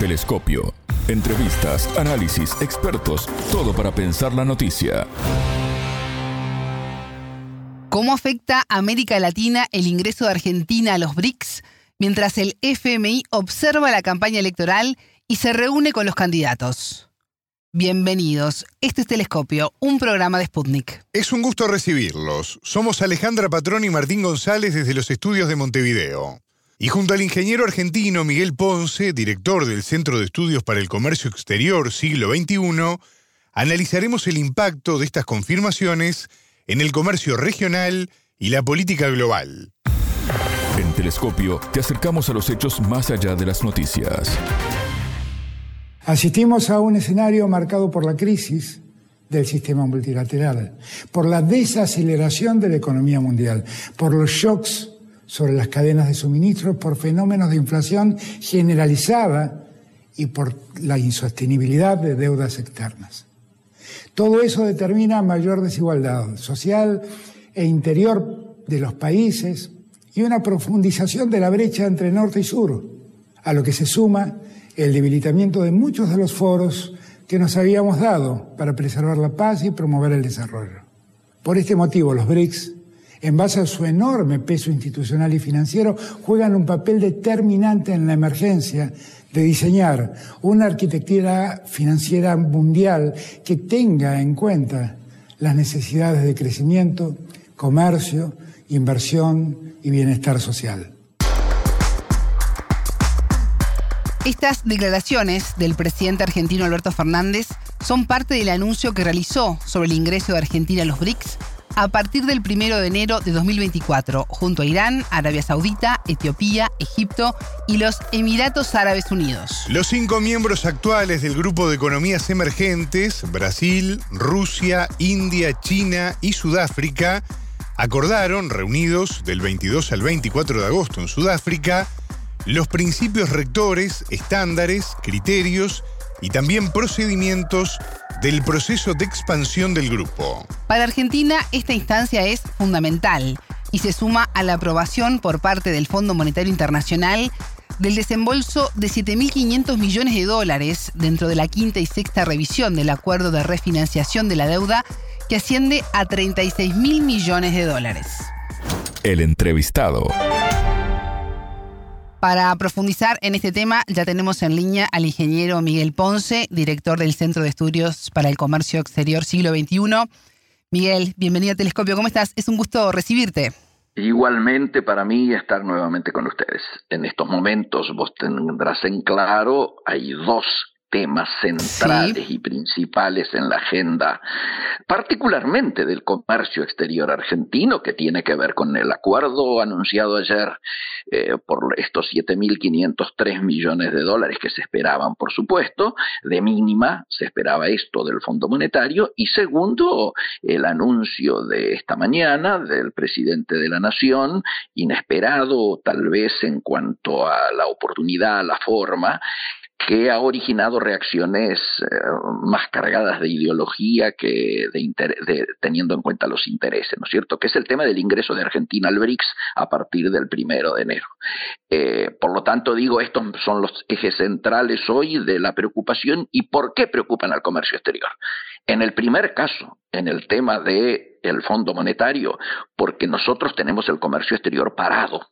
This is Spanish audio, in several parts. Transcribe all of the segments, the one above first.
Telescopio. Entrevistas, análisis, expertos, todo para pensar la noticia. ¿Cómo afecta a América Latina el ingreso de Argentina a los BRICS mientras el FMI observa la campaña electoral y se reúne con los candidatos? Bienvenidos. Este es Telescopio, un programa de Sputnik. Es un gusto recibirlos. Somos Alejandra Patrón y Martín González desde los estudios de Montevideo. Y junto al ingeniero argentino Miguel Ponce, director del Centro de Estudios para el Comercio Exterior Siglo XXI, analizaremos el impacto de estas confirmaciones en el comercio regional y la política global. En Telescopio te acercamos a los hechos más allá de las noticias. Asistimos a un escenario marcado por la crisis del sistema multilateral, por la desaceleración de la economía mundial, por los shocks sobre las cadenas de suministro, por fenómenos de inflación generalizada y por la insostenibilidad de deudas externas. Todo eso determina mayor desigualdad social e interior de los países y una profundización de la brecha entre norte y sur, a lo que se suma el debilitamiento de muchos de los foros que nos habíamos dado para preservar la paz y promover el desarrollo. Por este motivo, los BRICS, en base a su enorme peso institucional y financiero, juegan un papel determinante en la emergencia de diseñar una arquitectura financiera mundial que tenga en cuenta las necesidades de crecimiento, comercio, inversión y bienestar social. Estas declaraciones del presidente argentino Alberto Fernández son parte del anuncio que realizó sobre el ingreso de Argentina a los BRICS a partir del 1 de enero de 2024, junto a Irán, Arabia Saudita, Etiopía, Egipto y los Emiratos Árabes Unidos. Los cinco miembros actuales del Grupo de Economías Emergentes, Brasil, Rusia, India, China y Sudáfrica, acordaron, reunidos del 22 al 24 de agosto en Sudáfrica, los principios rectores, estándares, criterios y también procedimientos del proceso de expansión del grupo. Para Argentina, esta instancia es fundamental y se suma a la aprobación por parte del Fondo Monetario Internacional del desembolso de 7.500 millones de dólares dentro de la quinta y sexta revisión del acuerdo de refinanciación de la deuda que asciende a 36.000 millones de dólares. El entrevistado. Para profundizar en este tema, ya tenemos en línea al ingeniero Miguel Ponce, director del Centro de Estudios para el Comercio Exterior Siglo XXI. Miguel, bienvenido a Telescopio. ¿Cómo estás? Es un gusto recibirte. Igualmente para mí estar nuevamente con ustedes. En estos momentos vos tendrás en claro, hay dos temas centrales y principales en la agenda, particularmente del comercio exterior argentino, que tiene que ver con el acuerdo anunciado ayer eh, por estos 7.503 millones de dólares que se esperaban, por supuesto, de mínima se esperaba esto del Fondo Monetario, y segundo, el anuncio de esta mañana del presidente de la Nación, inesperado tal vez en cuanto a la oportunidad, a la forma, que ha originado reacciones eh, más cargadas de ideología que de, teniendo en cuenta los intereses, ¿no es cierto? Que es el tema del ingreso de Argentina al BRICS a partir del primero de enero. Eh, por lo tanto, digo, estos son los ejes centrales hoy de la preocupación y por qué preocupan al comercio exterior. En el primer caso, en el tema del el Fondo Monetario, porque nosotros tenemos el comercio exterior parado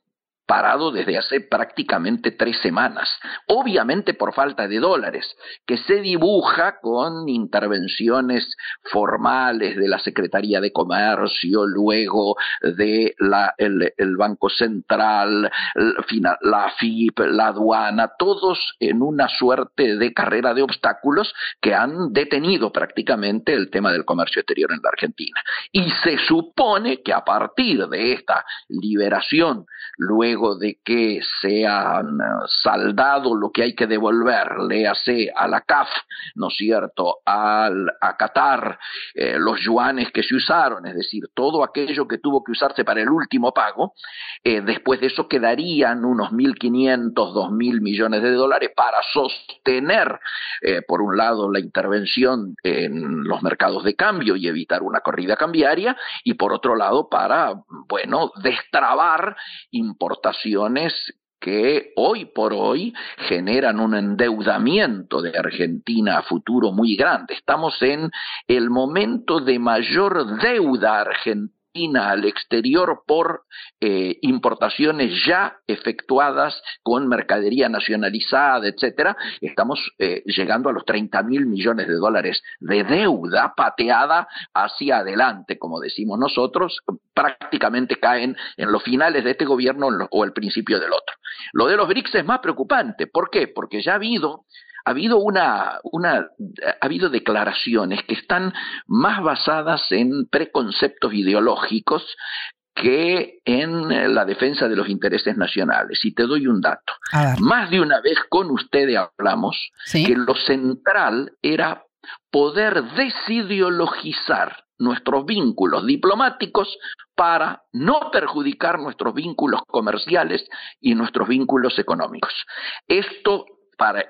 parado desde hace prácticamente tres semanas, obviamente por falta de dólares, que se dibuja con intervenciones formales de la Secretaría de Comercio, luego de la, el, Banco Central, la FIP, la aduana, todos en una suerte de carrera de obstáculos que han detenido prácticamente el tema del comercio exterior en la Argentina. Y se supone que a partir de esta liberación, luego de que sean eh, saldado lo que hay que devolver, léase a la CAF, ¿no es cierto?, al, a Qatar, eh, los yuanes que se usaron, es decir, todo aquello que tuvo que usarse para el último pago, eh, después de eso quedarían unos 1.500, 2.000 millones de dólares para sostener, por un lado, la intervención en los mercados de cambio y evitar una corrida cambiaria, y por otro lado, para, bueno, destrabar importaciones que hoy por hoy generan un endeudamiento de Argentina a futuro muy grande. Estamos en el momento de mayor deuda argentina al exterior por eh, importaciones ya efectuadas con mercadería nacionalizada, etcétera, estamos eh, llegando a los 30 mil millones de dólares de deuda pateada hacia adelante, como decimos nosotros, prácticamente caen en los finales de este gobierno o el principio del otro. Lo de los BRICS es más preocupante. ¿Por qué? Porque ya ha habido ha habido una, una, ha habido declaraciones que están más basadas en preconceptos ideológicos que en la defensa de los intereses nacionales. Y te doy un dato. Más de una vez con ustedes hablamos que lo central era poder desideologizar nuestros vínculos diplomáticos para no perjudicar nuestros vínculos comerciales y nuestros vínculos económicos. Esto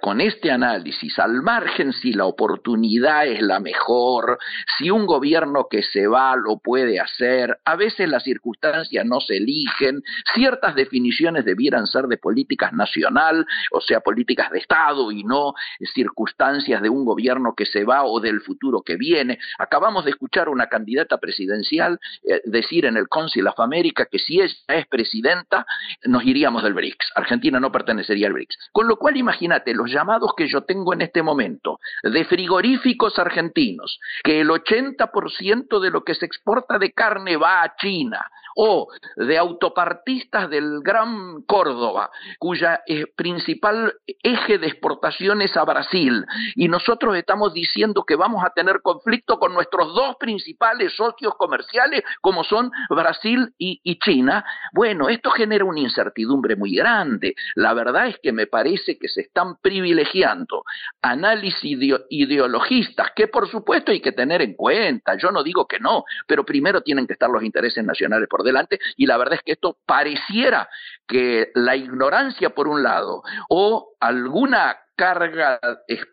con este análisis, al margen si la oportunidad es la mejor, si un gobierno que se va lo puede hacer, a veces las circunstancias no se eligen, ciertas definiciones debieran ser de políticas nacional, o sea, políticas de Estado y no circunstancias de un gobierno que se va o del futuro que viene. Acabamos de escuchar una candidata presidencial eh, decir en el Council of America que si ella es presidenta, nos iríamos del BRICS. Argentina no pertenecería al BRICS. Con lo cual, imagínate, los llamados que yo tengo en este momento de frigoríficos argentinos, que el 80% de lo que se exporta de carne va a China, o de autopartistas del Gran Córdoba, cuya eh, principal eje de exportación es a Brasil, y nosotros estamos diciendo que vamos a tener conflicto con nuestros dos principales socios comerciales, como son Brasil y, China, bueno, esto genera una incertidumbre muy grande. La verdad es que me parece que se están privilegiando análisis ideologistas, que por supuesto hay que tener en cuenta, yo no digo que no, pero primero tienen que estar los intereses nacionales por delante y la verdad es que esto pareciera que la ignorancia por un lado o alguna carga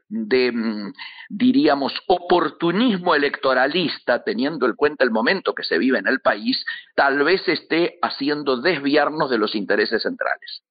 de, mm, diríamos, oportunismo electoralista, teniendo en cuenta el momento que se vive en el país, tal vez esté haciendo desviarnos de los intereses centrales.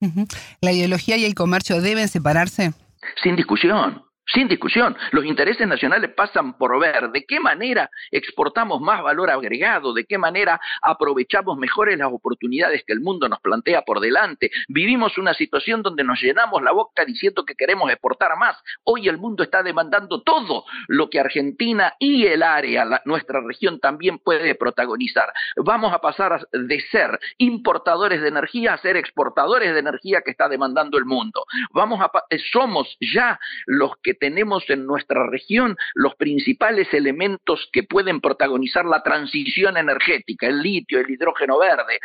¿La ideología y el comercio deben separarse? Sin discusión. Sin discusión, los intereses nacionales pasan por ver de qué manera exportamos más valor agregado, de qué manera aprovechamos mejores las oportunidades que el mundo nos plantea por delante. Vivimos una situación donde nos llenamos la boca diciendo que queremos exportar más. Hoy el mundo está demandando todo lo que Argentina y el área, nuestra región también puede protagonizar. Vamos a pasar de ser importadores de energía a ser exportadores de energía que está demandando el mundo. Vamos a somos ya los que tenemos en nuestra región los principales elementos que pueden protagonizar la transición energética, el litio, el hidrógeno verde.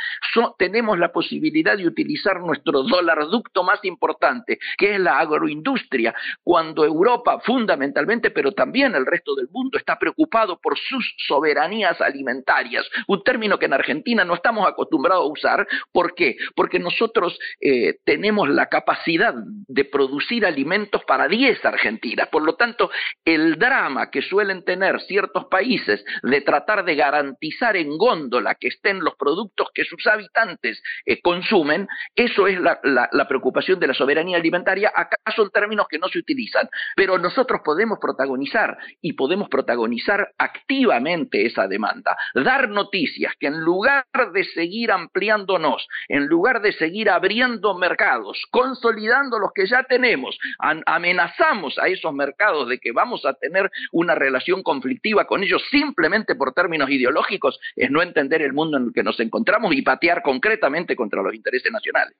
tenemos la posibilidad de utilizar nuestro dólar ducto más importante, que es la agroindustria, cuando Europa fundamentalmente, pero también el resto del mundo está preocupado por sus soberanías alimentarias, un término que en Argentina no estamos acostumbrados a usar. ¿Por qué? Porque nosotros eh, tenemos la capacidad de producir alimentos para 10 argentinos por lo tanto, el drama que suelen tener ciertos países de tratar de garantizar en góndola que estén los productos que sus habitantes eh, consumen, eso es la, preocupación de la soberanía alimentaria. Acá son términos que no se utilizan, pero nosotros podemos protagonizar y podemos protagonizar activamente esa demanda, dar noticias que en lugar de seguir ampliándonos, en lugar de seguir abriendo mercados, consolidando los que ya tenemos, amenazamos a esos mercados de que vamos a tener una relación conflictiva con ellos simplemente por términos ideológicos, es no entender el mundo en el que nos encontramos y patear concretamente contra los intereses nacionales.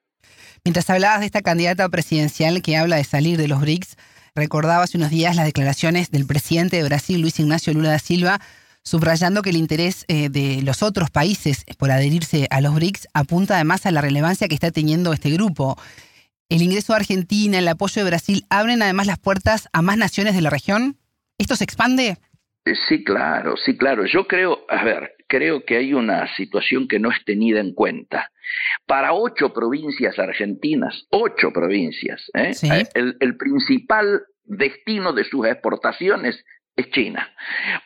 Mientras hablabas de esta candidata presidencial que habla de salir de los BRICS, recordaba hace unos días las declaraciones del presidente de Brasil, Luis Ignacio Lula da Silva, subrayando que el interés eh, de los otros países por adherirse a los BRICS apunta además a la relevancia que está teniendo este grupo. ¿El ingreso de Argentina, el apoyo de Brasil abren además las puertas a más naciones de la región? ¿Esto se expande? Eh, sí, claro, sí, claro. Yo creo, a ver, creo que hay una situación que no es tenida en cuenta. Para ocho provincias argentinas, ocho provincias, ¿eh? el, el principal destino de sus exportaciones es China.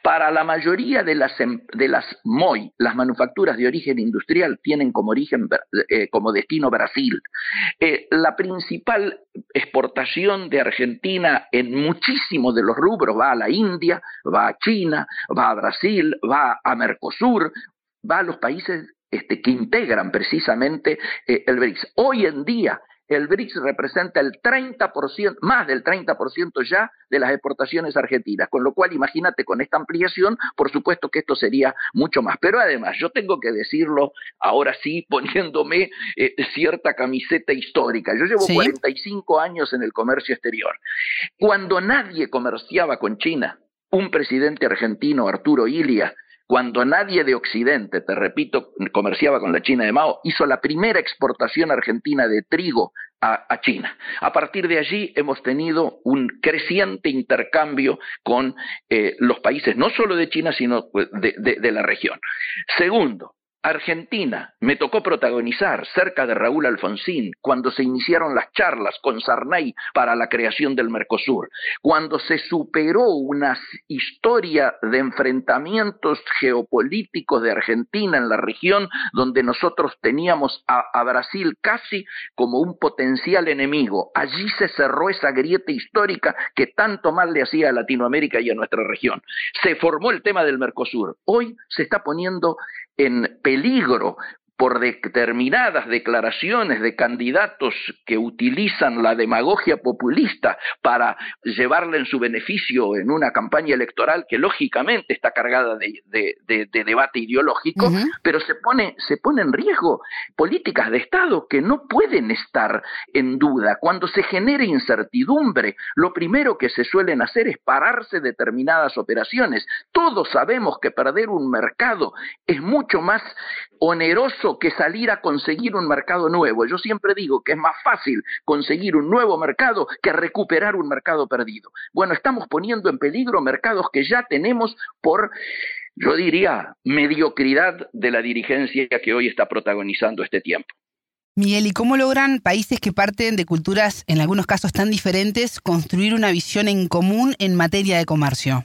Para la mayoría de las, em, de las MOI, las manufacturas de origen industrial tienen como, origen, eh, como destino Brasil. Eh, la principal exportación de Argentina en muchísimos de los rubros va a la India, va a China, va a Brasil, va a Mercosur, va a los países este, que integran precisamente eh, el BRICS. Hoy en día el BRICS representa el 30%, más del 30% ya de las exportaciones argentinas, con lo cual imagínate con esta ampliación, por supuesto que esto sería mucho más. Pero además, yo tengo que decirlo ahora sí, poniéndome eh, cierta camiseta histórica. Yo llevo 45 años en el comercio exterior. Cuando nadie comerciaba con China, un presidente argentino, Arturo Ilia, cuando nadie de Occidente, te repito, comerciaba con la China de Mao, hizo la primera exportación argentina de trigo a, China. A partir de allí hemos tenido un creciente intercambio con eh, los países, no solo de China, sino pues, de la región. Segundo, Argentina, me tocó protagonizar cerca de Raúl Alfonsín cuando se iniciaron las charlas con Sarney para la creación del Mercosur, cuando se superó una historia de enfrentamientos geopolíticos de Argentina en la región donde nosotros teníamos a, a Brasil casi como un potencial enemigo. Allí se cerró esa grieta histórica que tanto mal le hacía a Latinoamérica y a nuestra región. Se formó el tema del Mercosur. Hoy se está poniendo en peligro por determinadas declaraciones de candidatos que utilizan la demagogia populista para llevarle en su beneficio en una campaña electoral que lógicamente está cargada de, debate ideológico, pero se pone, se pone en riesgo políticas de Estado que no pueden estar en duda. Cuando se genera incertidumbre, lo primero que se suelen hacer es pararse determinadas operaciones. Todos sabemos que perder un mercado es mucho más oneroso que salir a conseguir un mercado nuevo. Yo siempre digo que es más fácil conseguir un nuevo mercado que recuperar un mercado perdido. Bueno, estamos poniendo en peligro mercados que ya tenemos por yo diría, mediocridad de la dirigencia que hoy está protagonizando este tiempo. Miguel, ¿y cómo logran países que parten de culturas, en algunos casos tan diferentes, construir una visión en común en materia de comercio?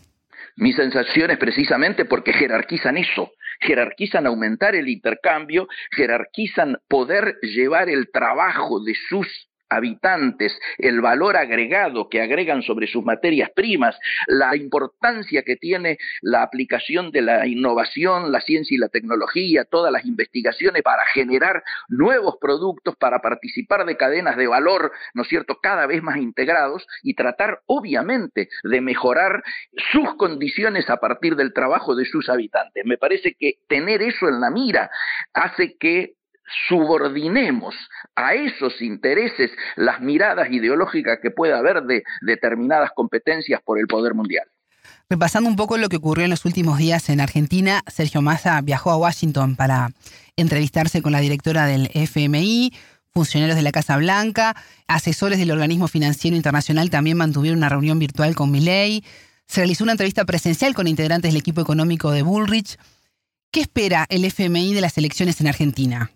Mi sensación es precisamente porque jerarquizan eso, jerarquizan aumentar el intercambio, jerarquizan poder llevar el trabajo de sus habitantes, el valor agregado que agregan sobre sus materias primas, la importancia que tiene la aplicación de la innovación, la ciencia y la tecnología, todas las investigaciones para generar nuevos productos, para participar de cadenas de valor, ¿no es cierto?, cada vez más integrados y tratar obviamente de mejorar sus condiciones a partir del trabajo de sus habitantes. Me parece que tener eso en la mira hace que subordinemos a esos intereses las miradas ideológicas que pueda haber de determinadas competencias por el poder mundial. Repasando un poco lo que ocurrió en los últimos días en Argentina, Sergio Massa viajó a Washington para entrevistarse con la directora del FMI, funcionarios de la Casa Blanca, asesores del organismo financiero internacional también mantuvieron una reunión virtual con Milley. Se realizó una entrevista presencial con integrantes del equipo económico de Bullrich. ¿Qué espera el FMI de las elecciones en Argentina?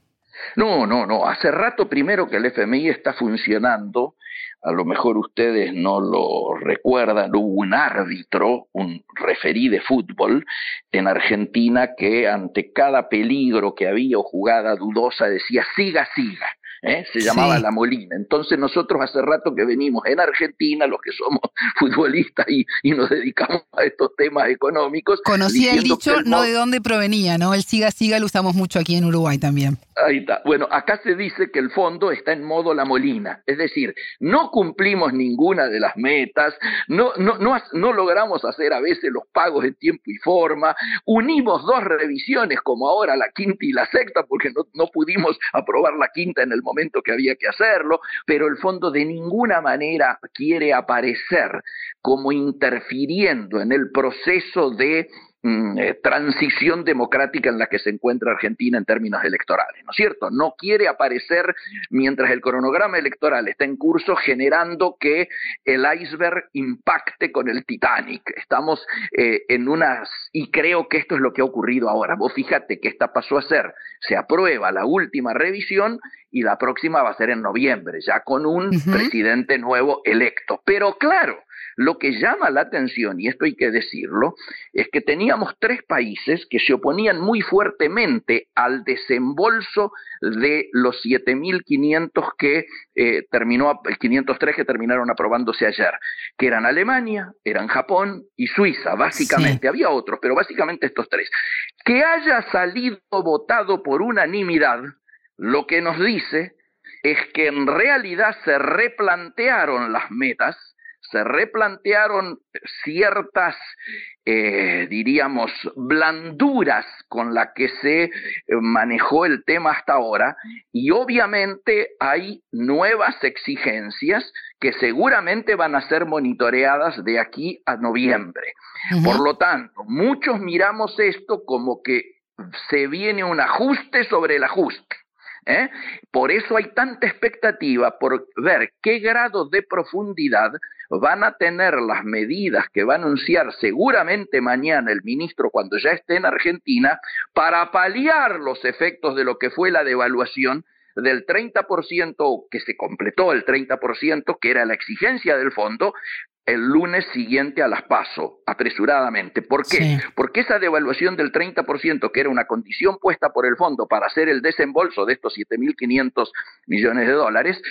No, no, no. Hace rato primero que el FMI está funcionando. A lo mejor ustedes no lo recuerdan, hubo un árbitro, un referí de fútbol en Argentina que ante cada peligro que había o jugada dudosa decía siga, siga. ¿eh? se llamaba La Molina. Entonces nosotros hace rato que venimos en Argentina, los que somos futbolistas y, nos dedicamos a estos temas económicos. Conocía el dicho, no de dónde provenía, ¿no? El siga siga lo usamos mucho aquí en Uruguay también. Ahí está. Bueno, acá se dice que el fondo está en modo La Molina, es decir, no cumplimos ninguna de las metas, no, logramos hacer a veces los pagos en tiempo y forma, unimos dos revisiones como ahora la quinta y la sexta porque no, pudimos aprobar la quinta en el momento que había que hacerlo, pero el fondo de ninguna manera quiere aparecer como interfiriendo en el proceso de Mm, eh, transición democrática en la que se encuentra Argentina en términos electorales, ¿no es cierto? No quiere aparecer mientras el cronograma electoral está en curso generando que el iceberg impacte con el Titanic. Estamos eh, en unas, y creo que esto es lo que ha ocurrido ahora. Vos fíjate que esta pasó a ser, se aprueba la última revisión y la próxima va a ser en noviembre, ya con un presidente nuevo electo. Pero claro, lo que llama la atención, y esto hay que decirlo, es que teníamos tres países que se oponían muy fuertemente al desembolso de los 7.500 que eh, terminó, el 503 que terminaron aprobándose ayer, que eran Alemania, eran Japón y Suiza, básicamente. Había otros, pero básicamente estos tres. Que haya salido votado por unanimidad, lo que nos dice es que en realidad se replantearon las metas, se replantearon ciertas, eh, diríamos, blanduras con las que se eh, manejó el tema hasta ahora y obviamente hay nuevas exigencias que seguramente van a ser monitoreadas de aquí a noviembre. Por lo tanto, muchos miramos esto como que se viene un ajuste sobre el ajuste. ¿Eh? Por eso hay tanta expectativa por ver qué grado de profundidad van a tener las medidas que va a anunciar seguramente mañana el ministro cuando ya esté en Argentina para paliar los efectos de lo que fue la devaluación del 30% que se completó el 30% que era la exigencia del fondo el lunes siguiente a las PASO, apresuradamente. ¿Por qué? Porque esa devaluación del 30%, que era una condición puesta por el fondo para hacer el desembolso de estos 7.500 millones de dólares,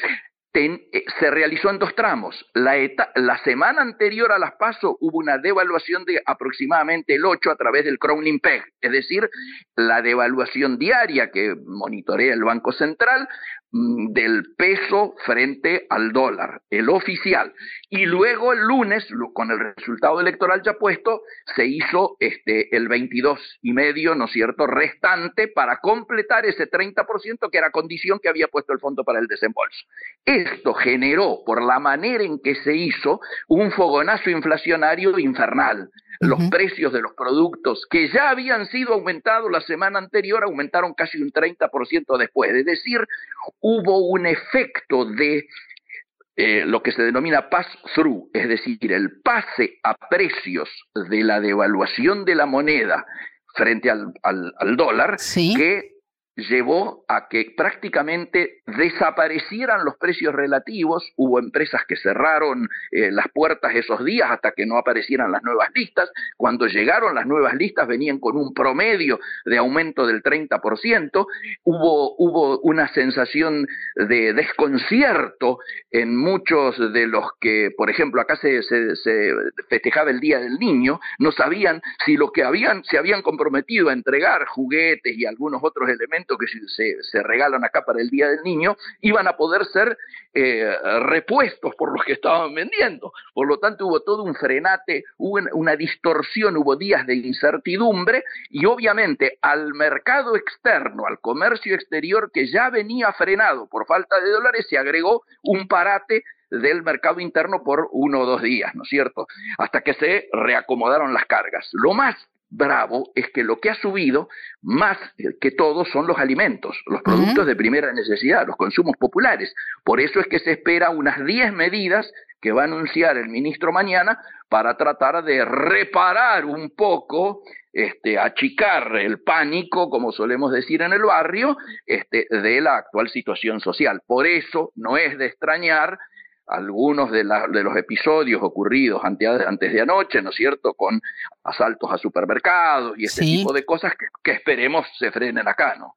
eh, se realizó en dos tramos. La, la, semana anterior a las PASO hubo una devaluación de aproximadamente el 8 a través del Crowning Peg, es decir, la devaluación diaria que monitorea el Banco Central del peso frente al dólar, el oficial. Y luego el lunes, con el resultado electoral ya puesto, se hizo este, el 22 y medio, ¿no es cierto?, restante para completar ese 30% que era condición que había puesto el Fondo para el Desembolso. Esto generó, por la manera en que se hizo, un fogonazo inflacionario infernal los precios de los productos que ya habían sido aumentados la semana anterior aumentaron casi un 30% después. Es decir, hubo un efecto de eh, lo que se denomina pass-through, es decir, el pase a precios de la devaluación de la moneda frente al, dólar, que llevó a que prácticamente desaparecieran los precios relativos. Hubo empresas que cerraron eh, las puertas esos días hasta que no aparecieran las nuevas listas. Cuando llegaron las nuevas listas venían con un promedio de aumento del 30%. Hubo, una sensación de desconcierto en muchos de los que, por ejemplo, acá se, se, festejaba el Día del Niño, no sabían si lo que habían, se habían comprometido a entregar juguetes y algunos otros elementos que se, regalan acá para el Día del Niño, iban a poder ser eh, repuestos por los que estaban vendiendo. Por lo tanto, hubo todo un frenate, hubo una distorsión, hubo días de incertidumbre y obviamente al mercado externo, al comercio exterior que ya venía frenado por falta de dólares, se agregó un parate del mercado interno por uno o dos días, ¿no es cierto? Hasta que se reacomodaron las cargas. Lo más bravo es que lo que ha subido más que todo son los alimentos, los productos de primera necesidad, los consumos populares. Por eso es que se espera unas 10 medidas que va a anunciar el ministro mañana para tratar de reparar un poco, este, achicar el pánico, como solemos decir en el barrio, este, de la actual situación social. Por eso no es de extrañar algunos de, los episodios ocurridos antes de anoche, ¿no es cierto?, con asaltos a supermercados y ese tipo de cosas que, que, esperemos se frenen acá, ¿no?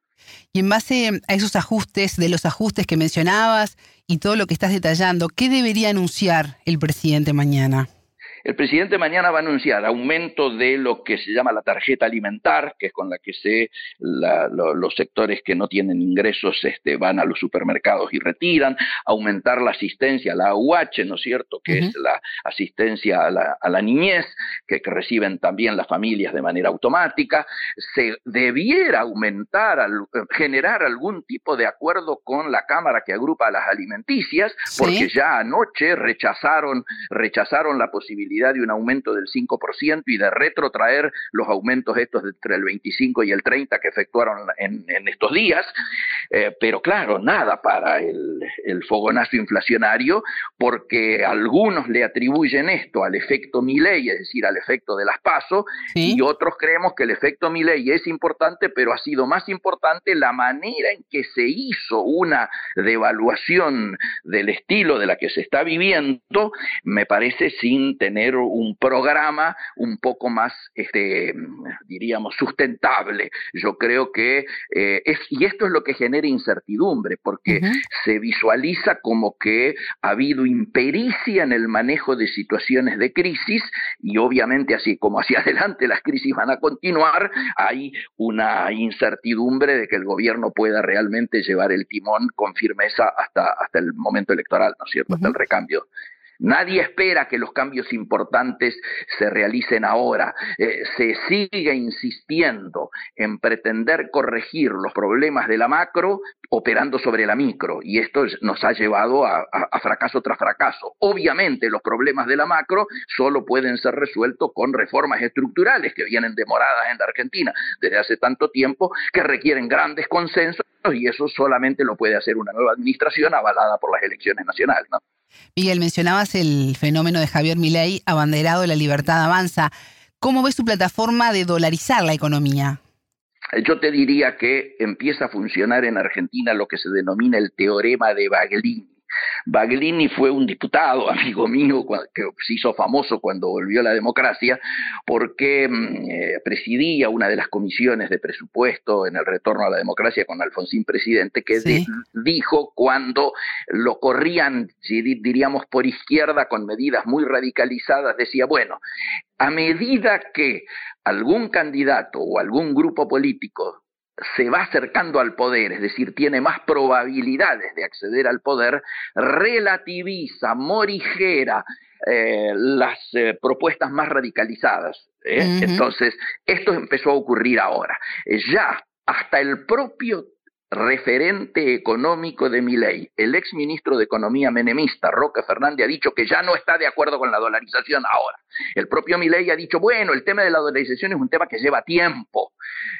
Y en base a esos ajustes, de los ajustes que mencionabas y todo lo que estás detallando, ¿qué debería anunciar el presidente mañana? El presidente mañana va a anunciar aumento de lo que se llama la tarjeta alimentar, que es con la que se los sectores que no tienen ingresos este, van a los supermercados y retiran, aumentar la asistencia, la AUH, ¿no es cierto?, que es la asistencia a la, niñez, que, reciben también las familias de manera automática. Se debiera aumentar, generar algún tipo de acuerdo con la Cámara que agrupa a las alimenticias, porque ya anoche rechazaron, rechazaron la posibilidad posibilidad de un aumento del 5% y de retrotraer los aumentos estos entre el 25 y el 30 que efectuaron en, estos días, eh, pero claro, nada para el, fogonazo inflacionario, porque algunos le atribuyen esto al efecto Milley, es decir, al efecto de las PASO, y otros creemos que el efecto Milley es importante, pero ha sido más importante la manera en que se hizo una devaluación del estilo de la que se está viviendo, me parece sin tener un programa un poco más, este, diríamos, sustentable. Yo creo que eh, es, y esto es lo que genera incertidumbre, porque se visualiza como que ha habido impericia en el manejo de situaciones de crisis y obviamente así como hacia adelante las crisis van a continuar, hay una incertidumbre de que el gobierno pueda realmente llevar el timón con firmeza hasta, hasta el momento electoral, ¿no es cierto? Hasta el recambio. Nadie espera que los cambios importantes se realicen ahora. Eh, se sigue insistiendo en pretender corregir los problemas de la macro operando sobre la micro y esto nos ha llevado a, fracaso tras fracaso. Obviamente los problemas de la macro solo pueden ser resueltos con reformas estructurales que vienen demoradas en la Argentina desde hace tanto tiempo que requieren grandes consensos y eso solamente lo puede hacer una nueva administración avalada por las elecciones nacionales. Miguel, mencionabas el fenómeno de Javier Milei, abanderado de la libertad avanza. ¿Cómo ves su plataforma de dolarizar la economía? Yo te diría que empieza a funcionar en Argentina lo que se denomina el teorema de Baglini. Baglini fue un diputado, amigo mío, que se hizo famoso cuando volvió a la democracia, porque mm, eh, presidía una de las comisiones de presupuesto en el retorno a la democracia con Alfonsín presidente, que dijo cuando lo corrían, diríamos, por izquierda con medidas muy radicalizadas, decía, bueno, a medida que algún candidato o algún grupo político se va acercando al poder, es decir, tiene más probabilidades de acceder al poder, relativiza, morigera eh, las eh, propuestas más radicalizadas. ¿eh? Entonces, esto empezó a ocurrir ahora. ya hasta el propio referente económico de mi ley, el ex ministro de Economía menemista, Roque Fernández, ha dicho que ya no está de acuerdo con la dolarización ahora. El propio Milei ha dicho, bueno, el tema de la dolarización es un tema que lleva tiempo,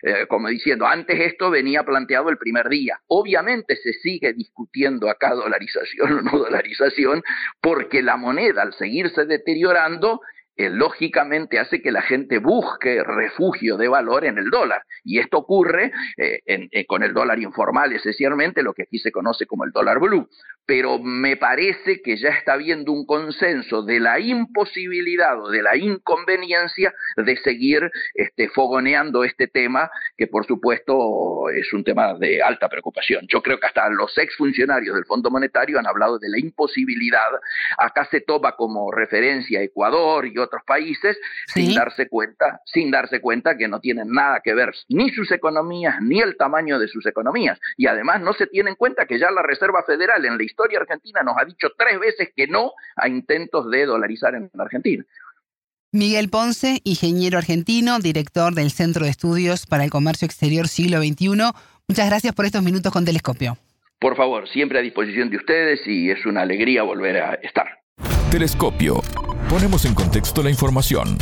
eh, como diciendo, antes esto venía planteado el primer día. Obviamente se sigue discutiendo acá dolarización o no dolarización, porque la moneda al seguirse deteriorando lógicamente hace que la gente busque refugio de valor en el dólar. Y esto ocurre eh, eh, con el dólar informal, esencialmente lo que aquí se conoce como el dólar blue. Pero me parece que ya está habiendo un consenso de la imposibilidad o de la inconveniencia de seguir este, fogoneando este tema, que por supuesto es un tema de alta preocupación. Yo creo que hasta los exfuncionarios del Fondo Monetario han hablado de la imposibilidad. Acá se toma como referencia Ecuador y otros países sin darse cuenta, sin darse cuenta que no tienen nada que ver ni sus economías ni el tamaño de sus economías. Y además no se tiene en cuenta que ya la Reserva Federal en la historia argentina nos ha dicho tres veces que no a intentos de dolarizar en Argentina. Miguel Ponce, ingeniero argentino, director del Centro de Estudios para el Comercio Exterior Siglo XXI. Muchas gracias por estos minutos con Telescopio. Por favor, siempre a disposición de ustedes y es una alegría volver a estar. Telescopio. Ponemos en contexto la información.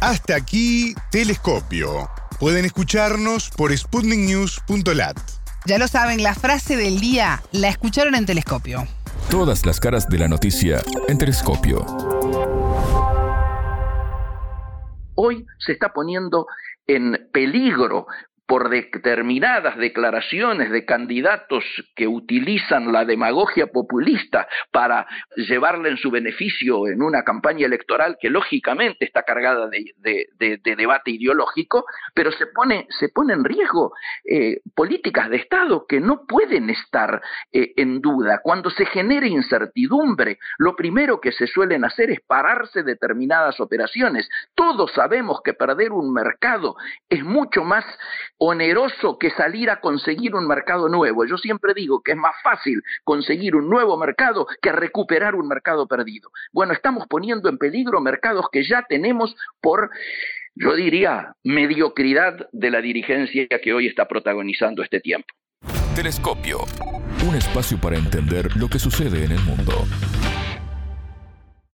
Hasta aquí, Telescopio. Pueden escucharnos por sputniknews.lat. Ya lo saben, la frase del día la escucharon en Telescopio. Todas las caras de la noticia en Telescopio. Hoy se está poniendo en peligro por determinadas declaraciones de candidatos que utilizan la demagogia populista para llevarle en su beneficio en una campaña electoral que lógicamente está cargada de, debate ideológico, pero se pone, se pone en riesgo eh, políticas de Estado que no pueden estar eh, en duda. Cuando se genere incertidumbre, lo primero que se suelen hacer es pararse determinadas operaciones. Todos sabemos que perder un mercado es mucho más oneroso que salir a conseguir un mercado nuevo. Yo siempre digo que es más fácil conseguir un nuevo mercado que recuperar un mercado perdido. Bueno, estamos poniendo en peligro mercados que ya tenemos por yo diría, mediocridad de la dirigencia que hoy está protagonizando este tiempo. Telescopio. un espacio para entender lo que sucede en el mundo.